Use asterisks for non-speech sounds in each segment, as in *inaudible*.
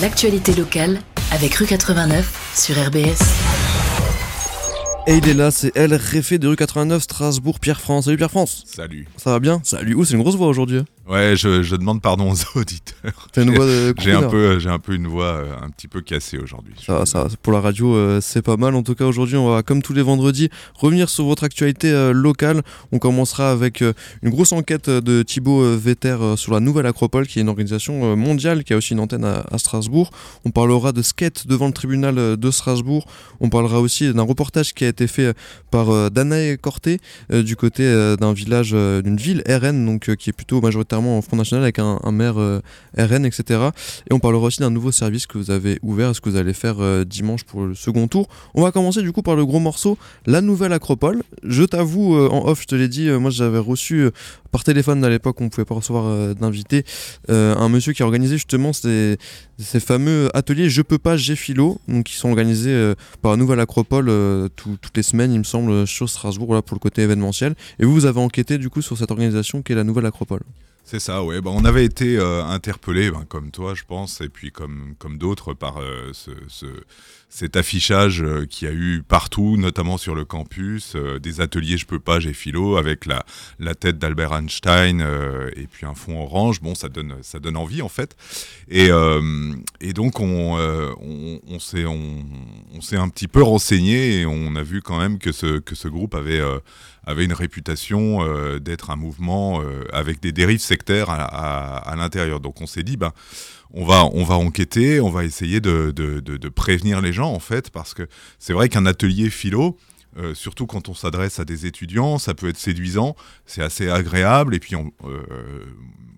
L'actualité locale avec rue 89 sur RBS. Et il est là, c'est elle, Réfé de rue 89, Strasbourg, Pierre-France. Salut Pierre-France Salut. Ça va bien? Salut, où c'est une grosse voix aujourd'hui hein. Ouais, je, je demande pardon aux *laughs* auditeurs. T'as une voix de *laughs* J'ai un peu, j'ai un peu une voix euh, un petit peu cassée aujourd'hui. Ça ça. Pour la radio, euh, c'est pas mal. En tout cas, aujourd'hui, on va, comme tous les vendredis, revenir sur votre actualité euh, locale. On commencera avec une grosse enquête de Thibaut Vetter sur la Nouvelle Acropole, qui est une organisation mondiale qui a aussi une antenne à, à Strasbourg. On parlera de skate devant le tribunal de Strasbourg. On parlera aussi d'un reportage qui a été fait par Danae Corté du côté d'un village, d'une ville RN, donc qui est plutôt majoritairement en Front National avec un, maire euh, RN, etc. Et on parlera aussi d'un nouveau service que vous avez ouvert, ce que vous allez faire euh, dimanche pour le second tour. On va commencer du coup par le gros morceau, la nouvelle Acropole. Je t'avoue, euh, en off, je te l'ai dit, moi j'avais reçu par téléphone à l'époque, on ne pouvait pas recevoir d'invité, euh, un monsieur qui a organisé justement ces, fameux ateliers Je peux pas, j'ai philo, donc qui sont organisés par la nouvelle Acropole tout- toutes les semaines, il me semble, sur Strasbourg, voilà, pour le côté événementiel. Et vous, vous avez enquêté du coup sur cette organisation qui est la nouvelle Acropole. C'est ça, ouais. Bah, on avait été euh, interpellé, ben, comme toi, je pense, et puis comme, comme d'autres, par euh, ce, ce- cet affichage euh, qu'il y a eu partout, notamment sur le campus, euh, des ateliers Je peux pas, j'ai philo, avec la, la tête d'Albert Einstein euh, et puis un fond orange. Bon, ça donne, ça donne envie, en fait. Et, et donc, on, on, s'est on, on un petit peu renseigné et on a vu quand même que ce, que ce groupe avait. Avait une réputation euh, d'être un mouvement euh, avec des dérives sectaires à, l'intérieur. Donc on s'est dit, ben, on va, on va enquêter, on va essayer de, prévenir les gens en fait, parce que c'est vrai qu'un atelier philo, euh, surtout quand on s'adresse à des étudiants, ça peut être séduisant, c'est assez agréable, et puis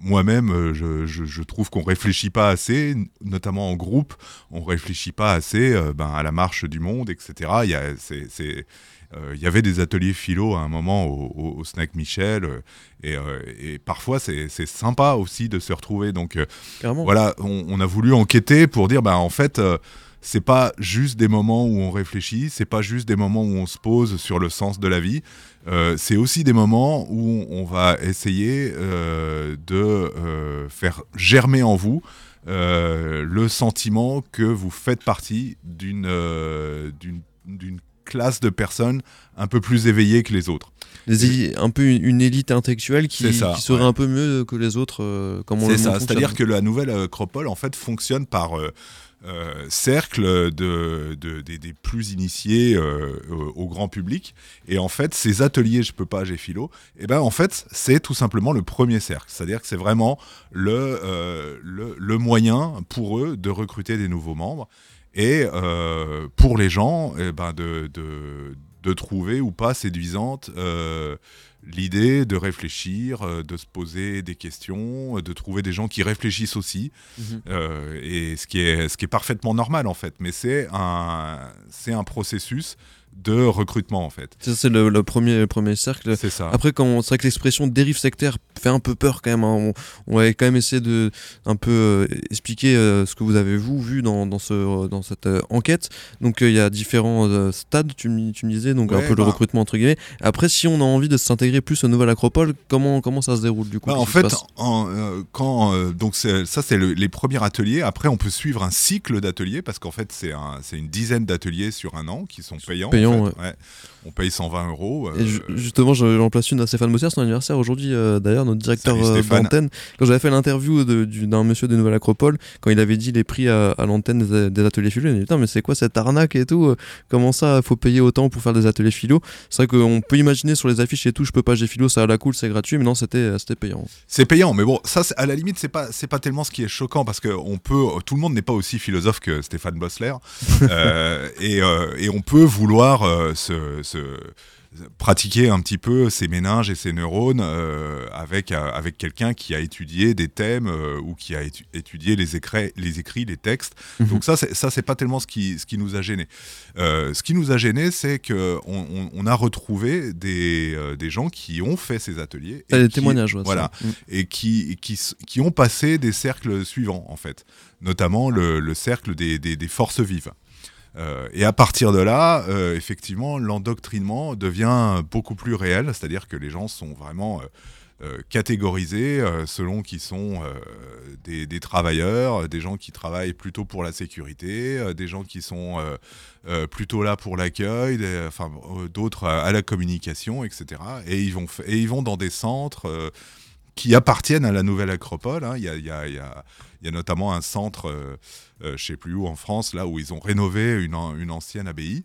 moi-même, je, trouve qu'on réfléchit pas assez, notamment en groupe, on réfléchit pas assez ben, à la marche du monde, etc. Il y, a, c'est, il y avait des ateliers philo à un moment au, au- au Snack Michel, euh, et, euh, et parfois c'est, sympa aussi de se retrouver. Donc euh, voilà, on, on a voulu enquêter pour dire, bah, en fait, euh, c'est pas juste des moments où on réfléchit, c'est pas juste des moments où on se pose sur le sens de la vie, euh, c'est aussi des moments où on va essayer euh, de euh, faire germer en vous euh, le sentiment que vous faites partie d'une euh, d'une d'une classe de personnes un peu plus éveillées que les autres. Des un peu une, une élite intellectuelle qui, ça, qui serait ouais. un peu mieux que les autres. euh, comme on C'est ça, c'est-à-dire que la nouvelle Acropole en fait fonctionne par euh, euh, cercle de, de- des, des plus initiés euh, au, grand public. Et en fait, ces ateliers, je peux pas, j'ai philo, et ben en fait, c'est tout simplement le premier cercle. C'est-à-dire que c'est vraiment le, euh, le, le moyen pour eux de recruter des nouveaux membres. Et euh, pour les gens, eh ben de, de, de trouver ou pas séduisante euh, l'idée de réfléchir, euh, de se poser des questions, de trouver des gens qui réfléchissent aussi, Mhm. euh, et ce qui, est, ce qui est parfaitement normal en fait. Mais c'est un, c'est un processus de recrutement en fait. Ça, c'est le, le premier, le premier cercle. C'est ça. Après, quand c'est vrai que l'expression dérive sectaire fait un peu peur quand même. hein. On, on va quand même essayer de un peu euh, expliquer euh, ce que vous avez vous vu dans, dans, ce, dans cette euh, enquête. Donc il y a différents stades, tu me, tu me disais, donc un peu le bah. recrutement entre guillemets. Après, si on a envie de s'intégrer plus au Nouvelle Acropole, comment, comment ça se déroule du coup Bah, en fait, en, quand donc ça c'est le- les premiers ateliers. Après, on peut suivre un cycle d'ateliers parce qu'en fait c'est un, c'est une dizaine d'ateliers sur un an qui sont payants. En Payants, fait. Ouais. On paye 120 euros. euh, ju- justement, je- j'en place une à Stéphane Bossier, c'est son anniversaire aujourd'hui, euh, d'ailleurs, notre directeur euh, d'antenne. Quand j'avais fait l'interview d'un monsieur de Nouvelle Acropole, quand il avait dit les prix à, à l'antenne des, des ateliers philo, il dit Putain, mais c'est quoi cette arnaque et tout Comment ça, faut payer autant pour faire des ateliers philo? C'est vrai qu'on peut imaginer sur les affiches et tout, je peux pas, j'ai philo, ça a la cool, c'est gratuit, mais non, c'était payant. C'est payant, mais bon, ça, à la limite, c'est pas, pas tellement ce qui est choquant parce que on peut, tout le monde n'est pas aussi philosophe que Stéphane Bossler, *laughs* Euh, et, et on peut vouloir euh, se, se- pratiquer un petit peu ses méninges et ses neurones euh, avec euh, avec quelqu'un qui a étudié des thèmes ou qui a étu- étudié les écrits, les écrits, les textes. Donc ça, ça, c'est pas tellement ce qui, ce qui nous a gêné. Ce qui nous a gêné, c'est que on, a retrouvé des, des gens qui ont fait ces ateliers. Et des qui- témoignages, ouais, Voilà. Mm. et qui, qui, qui ont passé des cercles suivants, en fait, notamment le, le cercle des, des- des forces vives. Euh, et à partir de là, euh, effectivement, l'endoctrinement devient beaucoup plus réel, c'est-à-dire que les gens sont vraiment euh, catégorisés selon qui sont des, des, travailleurs, des gens qui travaillent plutôt pour la sécurité, des gens qui sont plutôt là pour l'accueil, enfin d'autres à la communication, etc. Et ils vont, et ils vont dans des centres qui appartiennent à la nouvelle Acropole. Il, y a, notamment un centre, euh, euh, je ne sais plus où en France, là où ils ont rénové une ancienne abbaye.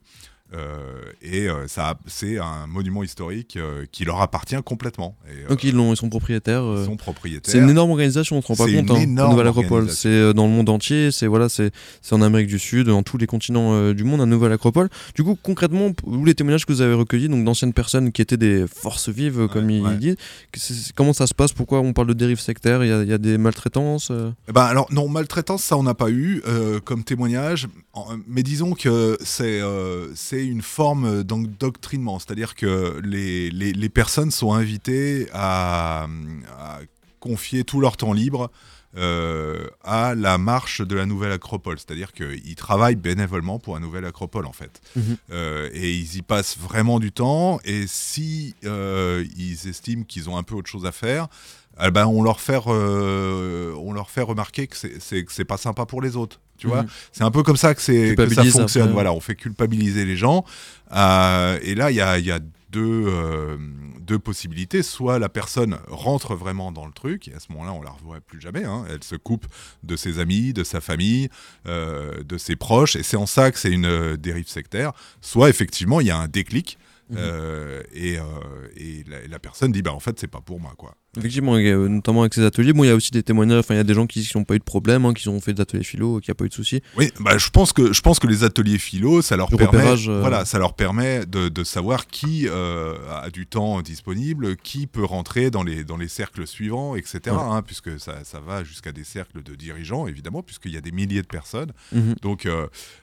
Euh, et euh, ça, c'est un monument historique euh, qui leur appartient complètement. Donc ils, ils sont propriétaires. Ils sont propriétaires. C'est une énorme organisation, on ne se rend pas compte. Hein, la Nouvelle Acropole, c'est dans le monde entier. C'est voilà, c'est en Amérique du Sud, dans tous les continents du monde, un Nouvelle Acropole. Du coup, concrètement, vous les témoignages que vous avez recueillis, donc d'anciennes personnes qui étaient des forces vives, comme ils disent, comment ça se passe? Pourquoi on parle de dérive sectaire Il y, a des maltraitances eh ben alors non, maltraitance, ça on n'a pas eu comme témoignage. Mais disons que c'est une forme d'endoctrinement, c'est-à-dire que les, les, personnes sont invitées à, confier tout leur temps libre euh, à la marche de la nouvelle acropole, c'est-à-dire qu'ils travaillent bénévolement pour la nouvelle acropole en fait, mhm. euh, et ils y passent vraiment du temps. Et si euh, ils estiment qu'ils ont un peu autre chose à faire, eh ben on leur fait on leur fait remarquer que c'est pas sympa pour les autres. Tu vois, mhm. c'est un peu comme ça que, c'est que ça fonctionne. Voilà, on fait culpabiliser les gens. Euh, et là, il y a, y a deux, euh, deux possibilités. Soit la personne rentre vraiment dans le truc, et à ce moment-là, on la revoit plus jamais. Hein. Elle se coupe de ses amis, de sa famille, euh, de ses proches, et c'est en ça que c'est une dérive sectaire. Soit effectivement, il y a un déclic. Mhm. et, et la, la, personne dit bah en fait c'est pas pour moi quoi Effectivement, euh, notamment avec ces ateliers. Bon, il y a aussi des témoignages. Enfin, il y a des gens qui n'ont pas eu de problème, hein, qui ont fait des ateliers philo, qui n'ont pas eu de soucis. Oui, bah, je pense que je pense que les ateliers philo, ça leur permet, euh, voilà, ça leur permet de, de savoir qui euh, a du temps disponible, qui peut rentrer dans les dans les cercles suivants, etc. Hein, puisque ça, ça va jusqu'à des cercles de dirigeants, évidemment, puisqu'il y a des milliers de personnes. Mhm. Donc,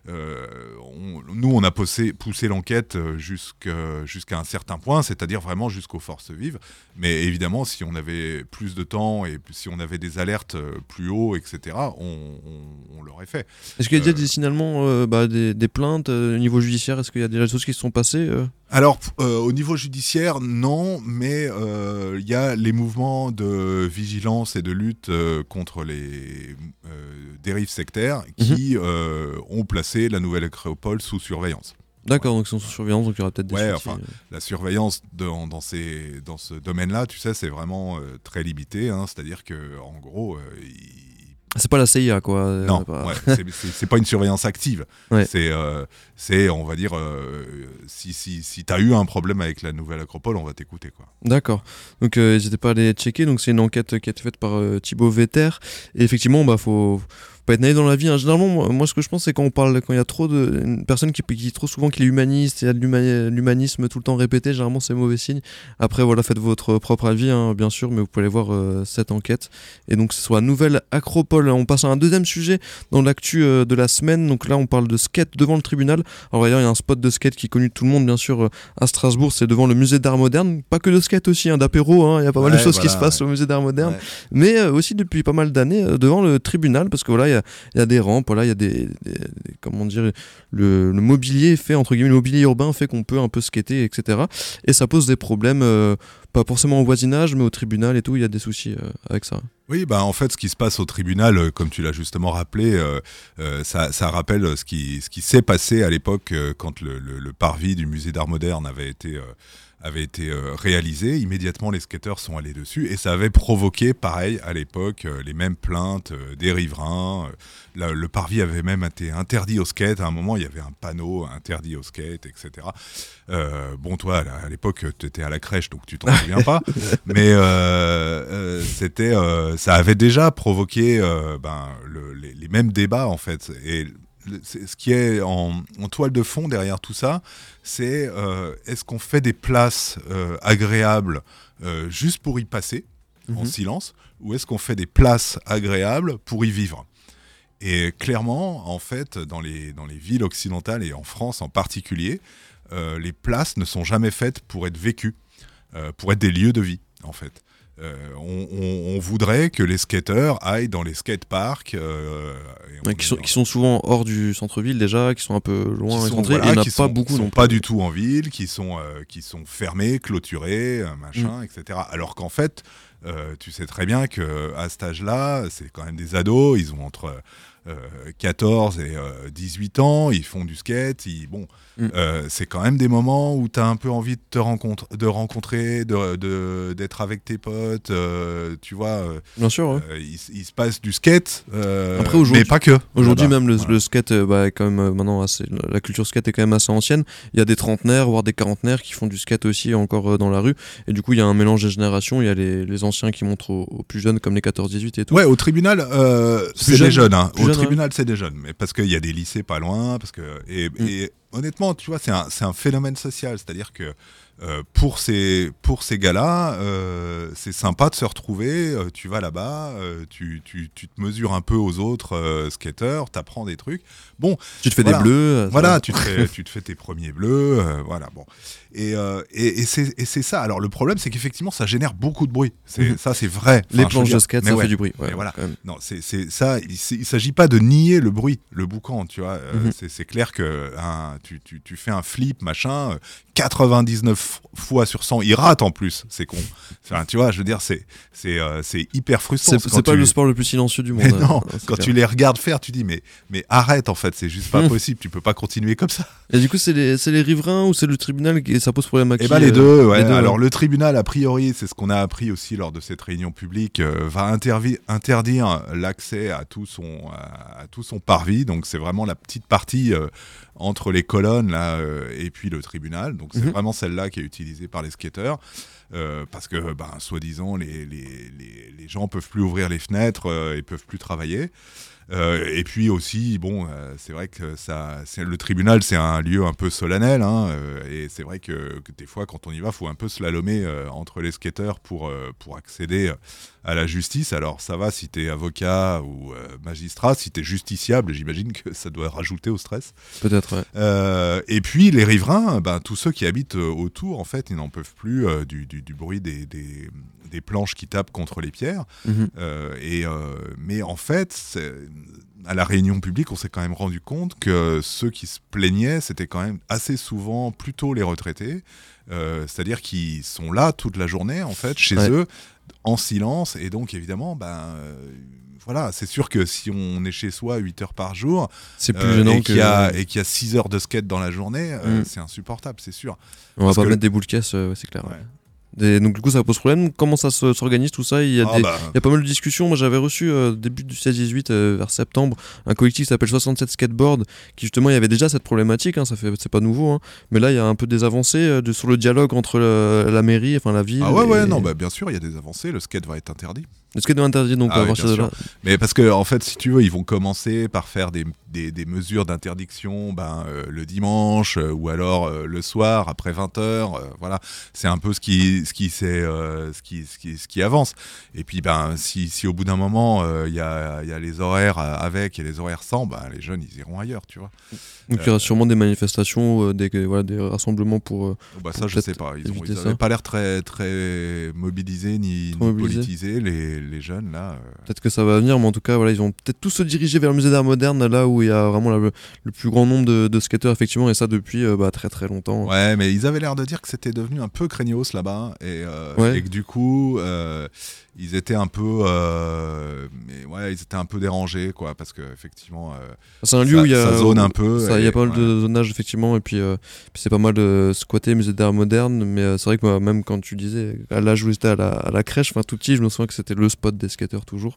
nous, on a poussé, poussé l'enquête jusqu'à un certain point, c'est-à-dire vraiment jusqu'aux forces vives. Mais évidemment, si on avait avait plus de temps et si on avait des alertes euh, plus haut, etc., on, l'aurait fait. Est-ce qu'il y a déjà euh, des signalements, euh, bah, des, plaintes au niveau judiciaire? Est-ce qu'il y a des choses qui se sont passées alors, au niveau judiciaire, non, mais il y a les mouvements de vigilance et de lutte contre les dérives sectaires qui mhm. ont placé la nouvelle Acropole sous surveillance. D'accord, donc ils sont sous surveillance, donc il y aura peut-être des ouais, enfin, euh. la surveillance dans, dans, ces, dans ce domaine-là, tu sais, c'est vraiment euh, très limité. Hein, C'est-à-dire que en gros, euh, c'est pas la CIA, quoi. Non, *laughs* c'est pas une surveillance active. C'est, c'est, on va dire, si, si, si tu as eu un problème avec la nouvelle Acropole, on va t'écouter, quoi. D'accord. Donc, n'hésitez pas à aller checker. Donc, c'est une enquête qui a été faite par Thibaut Vetter. Et effectivement, bah, faut pas être naïf dans la vie. Hein. Généralement, moi, ce que je pense, c'est quand on parle, quand il y a trop de une personne qui, qui trop souvent qu'il est humaniste, il y a de l'humanisme tout le temps répété, généralement c'est mauvais signe. Après, voilà, faites votre propre avis, hein, bien sûr, mais vous pouvez aller voir euh, cette enquête. Et donc, ce soit Nouvelle Acropole. On passe à un deuxième sujet dans l'actu euh, de la semaine. Donc là, on parle de skate devant le tribunal. Alors d'ailleurs, il y a un spot de skate qui est connu de tout le monde, bien sûr, euh, à Strasbourg, c'est devant le musée d'art moderne. Pas que de skate aussi, hein, d'apéro. Il y a pas mal de choses qui se passent au musée d'art moderne, mais aussi depuis pas mal d'années devant le tribunal, parce que voilà, il a, y a des rampes, voilà, il y a des, comment dire, le, mobilier fait entre guillemets, le mobilier urbain fait qu'on peut un peu skater, etc. Et ça pose des problèmes, euh, pas forcément au voisinage, mais au tribunal et tout. Il y a des soucis euh, avec ça. Oui, bah en fait, ce qui se passe au tribunal, euh, comme tu l'as justement rappelé, ça, ça, rappelle ce qui, ce qui s'est passé à l'époque quand le, le, parvis du musée d'art moderne avait été avait été euh, réalisé. Immédiatement, les skateurs sont allés dessus et ça avait provoqué, pareil, à l'époque, euh, les mêmes plaintes euh, des riverains. le parvis avait même été interdit au skate. À un moment, il y avait un panneau interdit au skate, etc. bon, toi, à l'époque, tu étais à la crèche, donc tu t'en *laughs* souviens pas. Mais c'était, ça avait déjà provoqué ben, les, les, mêmes débats, en fait. Et ce qui est en, toile de fond derrière tout ça, c'est euh, est-ce qu'on fait des places euh, agréables euh, juste pour y passer en mhm. silence, ou est-ce qu'on fait des places agréables pour y vivre? Et clairement, en fait, dans les, dans les villes occidentales et en France en particulier, les places ne sont jamais faites pour être vécues, pour être des lieux de vie, en fait. Euh, on, on- on voudrait que les skateurs aillent dans les skateparks. euh, Ouais, qui, sont, dans- qui sont souvent hors du centre-ville déjà, qui sont un peu loin qui sont, voilà, et qui pas sont- beaucoup qui non sont plus. pas du tout en ville, qui sont, euh, qui sont fermés, clôturés, euh, machin, Mm. etc. Alors qu'en fait, tu sais très bien que à cet âge-là, c'est quand même des ados, ils ont entre 14 et euh, 18 ans, ils font du skate, ils, bon, Mm. euh, c'est quand même des moments où tu as un peu envie de te rencontre, de rencontrer, de- de- d'être avec tes potes, euh, tu vois, euh, Bien sûr, ouais. euh, il, se passe du skate, euh, Après, aujourd'hui- mais pas que. Aujourd'hui même le, Voilà. le skate, euh, bah, quand même euh, maintenant assez, la culture skate est quand même assez ancienne. Il y a des trentenaires, voire des quarantenaires qui font du skate aussi encore euh, dans la rue. Et du coup il y a un mélange des générations. Il y a les, les anciens qui montrent aux, aux plus jeunes comme les 14-18 et tout. Ouais, au tribunal, euh, C'est jeune. jeunes. hein. Au jeune, tribunal, c'est des jeunes. Mais parce qu'il y a des lycées pas loin. Parce que, et, Mm. et honnêtement, tu vois, c'est un, c'est un phénomène social. C'est-à-dire que euh, pour ces, pour ces gars-là, euh, c'est sympa de se retrouver. euh, tu vas là-bas, tu, tu, tu te mesures un peu aux autres skateurs, tu apprends des trucs. Bon, Tu te fais Voilà. des bleus. voilà, tu te, fais, tu te fais tes premiers bleus, voilà, bon. Et, et, et c'est ça. Alors le problème, c'est qu'effectivement, ça génère beaucoup de bruit. Mhm. Ça, c'est vrai. Enfin, Les planches de skate, ça ouais. fait du bruit. Ouais, voilà. Non, c'est ça. Il, il s'agit pas de nier le bruit, le boucan, tu vois. Mhm. c'est- C'est clair que un- tu, tu, tu fais un flip, machin, euh, 99 fois sur 100, il rate en plus. C'est con. Enfin, tu vois, je veux dire, c'est c'est euh, hyper frustrant. C'est pas tu- le sport le plus silencieux du monde. Mais hein. non, quand clair. tu les regardes faire, tu dis mais mais arrête en fait, c'est juste pas Mhm. possible. Tu peux pas continuer comme ça. Et du coup c'est les, les riverains ou c'est le tribunal qui ça pose problème à qui Eh ben les euh, deux, ouais. les deux, Alors ouais. le tribunal, a priori, c'est ce qu'on a appris aussi lors de cette réunion publique, euh, va interdire l'accès à tout son à, à tout son parvis. Donc c'est vraiment la petite partie euh, entre les colonnes là euh, et puis le tribunal. Donc c'est Mhm. vraiment celle-là qui est utilisée par les skateurs. euh, parce que, ben, soi-disant, les, les, les, les gens peuvent plus ouvrir les fenêtres euh, et peuvent plus travailler. Euh, et puis aussi, bon, c'est vrai que ça, le tribunal, c'est un lieu un peu solennel, hein, et c'est vrai que, que des fois, quand on y va, faut un peu slalomer entre les skateurs pour, pour accéder à la justice. Alors, ça va si t'es avocat ou euh, magistrat, si t'es justiciable, j'imagine que ça doit rajouter au stress. Peut-être, ouais. Euh, et puis les riverains, ben, tous ceux qui habitent euh, autour, en fait, ils n'en peuvent plus euh, du, du- du bruit des, des- des planches qui tapent contre les pierres. Mhm. Et, mais en fait, à la réunion publique, on s'est quand même rendu compte que ceux qui se plaignaient, c'était quand même assez souvent plutôt les retraités, euh, c'est-à-dire qu'ils sont là toute la journée, en fait, chez Ouais. eux, en silence, et donc évidemment, ben. euh, voilà, c'est sûr que si on est chez soi 8 heures par jour, C'est plus euh, gênant et que. qu'il y a et qu'il y a 6 heures de skate dans la journée, euh, Mm. c'est insupportable, c'est sûr. On va pas que- mettre des boules caisses, euh, ouais, c'est clair. Ouais. Donc du coup ça pose problème. Comment ça se- s'organise tout ça? Il y a Ah des, bah, Il y a pas mal de discussions. Moi, j'avais reçu euh, début du 16-18, euh, vers septembre, un collectif qui s'appelle 67 Skateboard, qui justement, il y avait déjà cette problématique. Hein, ça fait, c'est pas nouveau. hein. mais là, il y a un peu des avancées euh, de, sur le dialogue entre la mairie, enfin la ville. ah ouais, ouais, non, bah, bien sûr, il y a des avancées, le skate va être interdit. Le skate est interdit, donc Ah à oui, partir de là. Mais parce que, en fait, si tu veux, ils vont commencer par faire des, des, des mesures d'interdiction ben, euh, le dimanche euh, ou alors euh, le soir après 20h. voilà, c'est un peu ce qui, ce, qui, ce, qui, ce, qui, ce qui avance. Et puis, ben, si, si au bout d'un moment, il y, a, y a les horaires avec et les horaires sans, ben, les jeunes, ils iront ailleurs, tu vois. Donc il y aura sûrement des manifestations, des, voilà, des rassemblements pour. euh, Bah, ça, je sais pas. Ils n'avaient pas l'air très, très mobilisés ni, ni politisés, les, les jeunes, là. euh. Peut-être que ça va venir, mais en tout cas, voilà, ils vont peut-être tous se diriger vers le musée d'art moderne, là où il y a vraiment la- le plus grand nombre de, de skateurs, effectivement, et ça depuis euh, bah, très très longtemps. Ouais, mais ils avaient l'air de dire que c'était devenu un peu craignos là-bas et, euh, Ouais. et que du coup, ils étaient un peu, euh, mais ouais, ils étaient un peu dérangés, quoi, parce que effectivement, euh, C'est un lieu ça- où il y a. ça zone un peu, Il y a pas mal ouais. de zonage, effectivement, et puis, euh, puis c'est pas mal de squatter musée d'art moderne, mais c'est vrai que moi, même quand tu disais, à l'âge où j'étais à la, à la crèche, enfin tout petit, je me souviens que c'était le spot des skateurs toujours.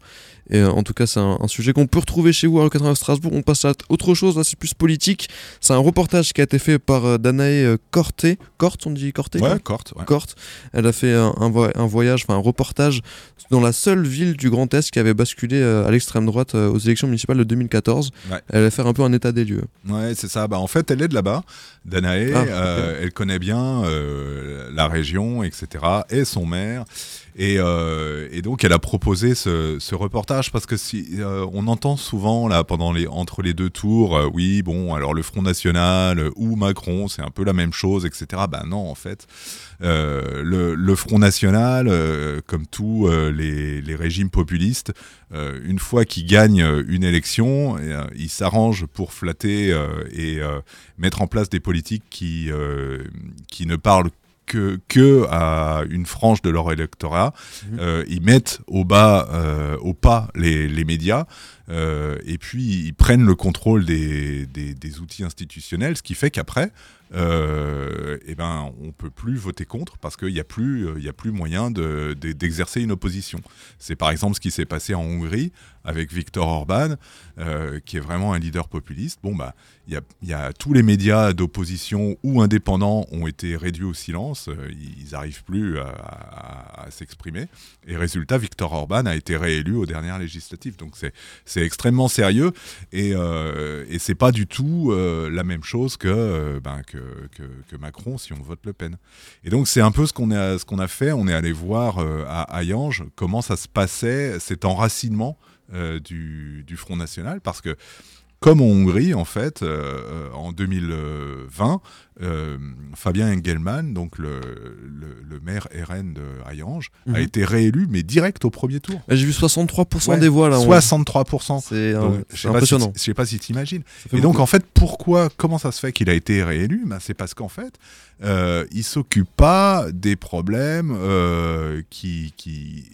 Et en tout cas, c'est un, un sujet qu'on peut retrouver chez vous à 89 Strasbourg. On passe à autre chose, là, c'est plus politique. C'est un reportage qui a été fait par Danae Corté. Corte, on dit Corté ouais, corte, ouais. Corte. Elle a fait un voyage, enfin un reportage dans la seule ville du Grand Est qui avait basculé euh, à l'extrême droite euh, aux élections municipales de 2014. Ouais. Elle va faire un peu un état des lieux. Ouais, c'est ça. Bah, en fait, elle est de là-bas, Danae. Ah, euh, Elle connaît bien la région, etc. Et son maire. Et, euh, et, donc elle a proposé ce, reportage parce que si euh, on entend souvent là pendant les entre les deux tours, euh, oui bon alors le Front National ou Macron c'est un peu la même chose etc. Ben non en fait le, Front National comme tous les, les, régimes populistes une fois qu'ils gagnent une élection ils s'arrangent pour flatter et mettre en place des politiques qui qui ne parlent que, que à une frange de leur électorat. Mhm. Euh, ils mettent au bas, euh, au pas les, les médias. Euh, et puis ils prennent le contrôle des, des, des outils institutionnels, ce qui fait qu'après, euh, eh ben, on peut plus voter contre parce qu'il n'y a, plus, il y a plus moyen d'exercer de, une opposition. C'est par exemple ce qui s'est passé en Hongrie avec Viktor Orban, euh, qui est vraiment un leader populiste. Bon, bah, y a, y a, tous les médias d'opposition ou indépendants ont été réduits au silence. Euh, ils n'arrivent plus à, s'exprimer. Et résultat, Viktor Orban a été réélu aux dernières législatives. Donc c'est extrêmement sérieux et, euh, et c'est pas du tout euh, la même chose que, euh, ben, que, que, Macron si on vote Le Pen. Et donc c'est un peu ce qu'on a, fait. On est allé voir euh, à Hayange comment ça se passait, cet enracinement euh, du, du, Front National, parce que comme en Hongrie, en fait, euh, en 2020, euh, Fabien Engelmann, donc le, le, le, maire RN de Hayange, mmh. a été réélu, mais direct au premier tour. J'ai vu 63% ouais, des voix là. 63%. C'est impressionnant. Si, je sais pas si tu imagines. Et donc, en fait, pourquoi, comment ça se fait qu'il a été réélu? Ben, C'est parce qu'en fait, euh, il s'occupe pas des problèmes euh, qui, qui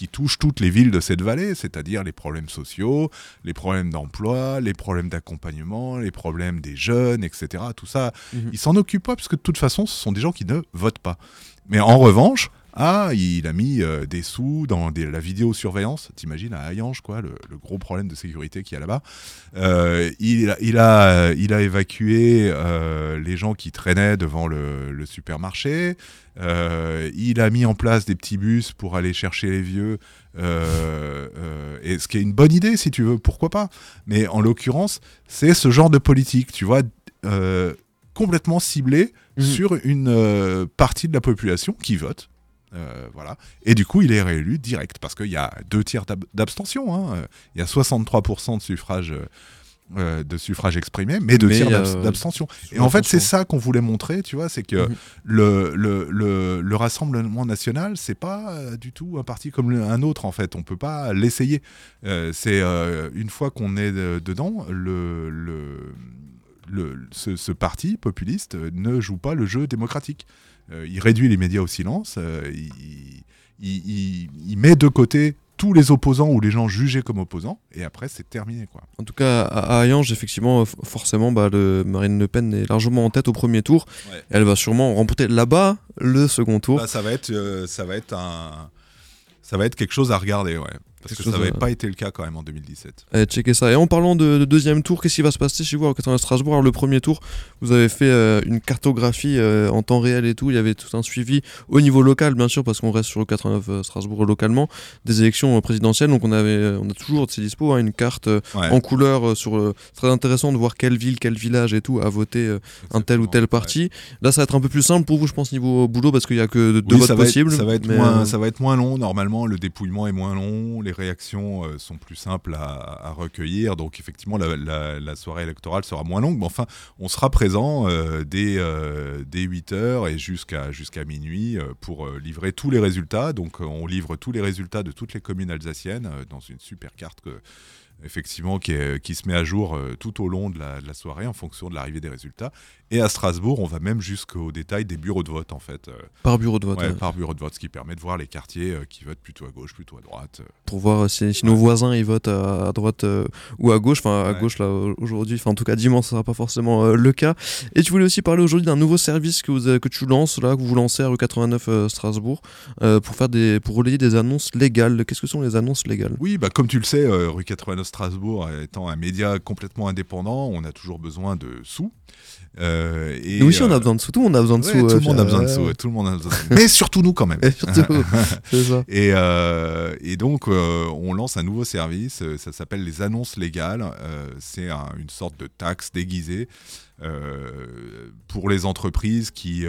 qui touchent toutes les villes de cette vallée, c'est-à-dire les problèmes sociaux, les problèmes d'emploi, les problèmes d'accompagnement, les problèmes des jeunes, etc. Tout ça, mmh. il s'en occupe pas, parce que de toute façon, ce sont des gens qui ne votent pas. Mais en revanche, ah, il a mis euh, des sous dans des, la vidéosurveillance. T'imagines à Hayange, quoi, le, le, gros problème de sécurité qu'il y a là-bas. Euh, il, il, a, il a évacué euh, les gens qui traînaient devant le, le supermarché. Il a mis en place des petits bus pour aller chercher les vieux. Et ce qui est une bonne idée, si tu veux, pourquoi pas. Mais en l'occurrence, c'est ce genre de politique, tu vois, complètement ciblé mmh. sur une partie de la population qui vote euh, voilà. Et du coup, il est réélu direct parce qu'il y a deux tiers d'abstention. Hein. Il y a 63% de suffrage. Euh, de suffrage exprimé, mais deux tiers euh, d'abstention. Et en fait, c'est ça qu'on voulait montrer, tu vois, c'est que mmh. le, le, le, le, Rassemblement national, c'est pas euh, du tout un parti comme un autre, en fait. On peut pas l'essayer. C'est une fois qu'on est de, dedans, le, le, le ce, ce, parti populiste ne joue pas le jeu démocratique. Euh, il réduit les médias au silence, euh, il, il, il, met de côté tous les opposants ou les gens jugés comme opposants, et après c'est terminé. Quoi. En tout cas, à Hayange, effectivement, forcément, bah, le Marine Le Pen est largement en tête au premier tour. Ouais. Elle va sûrement remporter là-bas le second tour. Bah, ça, va être, euh, ça, va être un... ça va être quelque chose à regarder, ouais. Parce que ça n'avait pas été le cas quand même en 2017. Eh, checker ça. Et en parlant de, de deuxième tour, qu'est-ce qui va se passer chez vous au 89 Strasbourg Alors, Le premier tour, vous avez fait euh, une cartographie euh, en temps réel et tout. Il y avait tout un suivi au niveau local, bien sûr, parce qu'on reste sur le 89 euh, Strasbourg localement, des élections présidentielles. Donc on, avait, on a toujours de ces dispo, hein, une carte ouais. en couleur sur. très intéressant de voir quelle ville, quel village et tout a voté un tel ou tel parti. Ouais. Là, ça va être un peu plus simple pour vous, je pense, niveau boulot, parce qu'il n'y a que deux oui, votes possibles. Ça, va être moins, ça va être moins long. Normalement, le dépouillement est moins long. Les réactions euh, sont plus simples à, recueillir. Donc effectivement, la, soirée électorale sera moins longue. Mais enfin, on sera présent euh, dès, euh, dès 8 heures et jusqu'à jusqu'à minuit euh, pour euh, livrer tous les résultats. Donc on livre tous les résultats de toutes les communes alsaciennes dans une super carte que effectivement qui, est, qui, se met à jour euh, tout au long de la, de la, soirée en fonction de l'arrivée des résultats. Et à Strasbourg, on va même jusqu'au détail des bureaux de vote en fait. Euh, par bureau de vote. Ouais, ouais. Par bureau de vote, ce qui permet de voir les quartiers euh, qui votent plutôt à gauche, plutôt à droite. Pour voir si, si nos voisins ils votent à, à droite ou à gauche. Enfin à gauche là aujourd'hui. Enfin en tout cas dimanche, ça sera pas forcément le cas. Et tu voulais aussi parler aujourd'hui d'un nouveau service que, vous, que tu lances là, que vous lancez à rue 89 Strasbourg pour faire des pour relayer des annonces légales. Qu'est-ce que sont les annonces légales? Oui, bah comme tu le sais, rue 89 Strasbourg étant un média complètement indépendant, on a toujours besoin de sous. Euh, et nous aussi, on a besoin de sous. Tout le monde a besoin de sous. tout le monde a besoin de sous. Tout le monde a besoin de sous. Mais surtout nous, quand même. *laughs* Et surtout, *laughs* c'est ça. Et, euh, et donc, euh, on lance un nouveau service. Ça s'appelle les annonces légales. c'est une sorte de taxe déguisée. Pour les entreprises qui,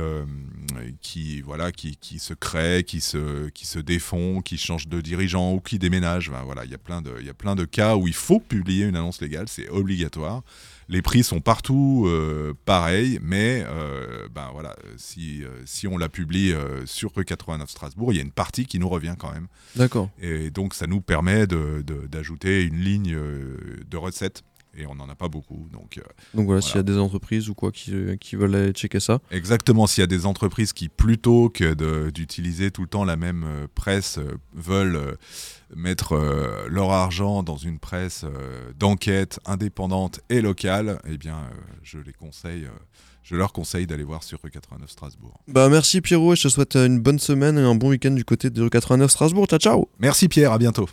qui, voilà, qui, qui, se créent, qui se, qui se défont, qui changent de dirigeant ou qui déménagent. voilà, il y a plein de, de cas où il faut publier une annonce légale, c'est obligatoire. Les prix sont partout euh, pareils, mais euh, ben voilà, si, euh, si on la publie sur rue 89 Strasbourg, il y a une partie qui nous revient quand même. D'accord. Et donc ça nous permet d'ajouter une ligne de recettes et on n'en a pas beaucoup. Donc, donc voilà, s'il y a des entreprises ou quoi qui, qui, veulent aller checker ça. Exactement, s'il y a des entreprises qui, plutôt que d'utiliser tout le temps la même presse, veulent mettre euh, leur argent dans une presse euh, d'enquête indépendante et locale, eh bien, euh, je les conseille. je leur conseille d'aller voir sur rue 89 Strasbourg. Bah merci Pierrot et je te souhaite une bonne semaine et un bon week-end du côté de rue 89 Strasbourg. Ciao ciao Merci Pierre, à bientôt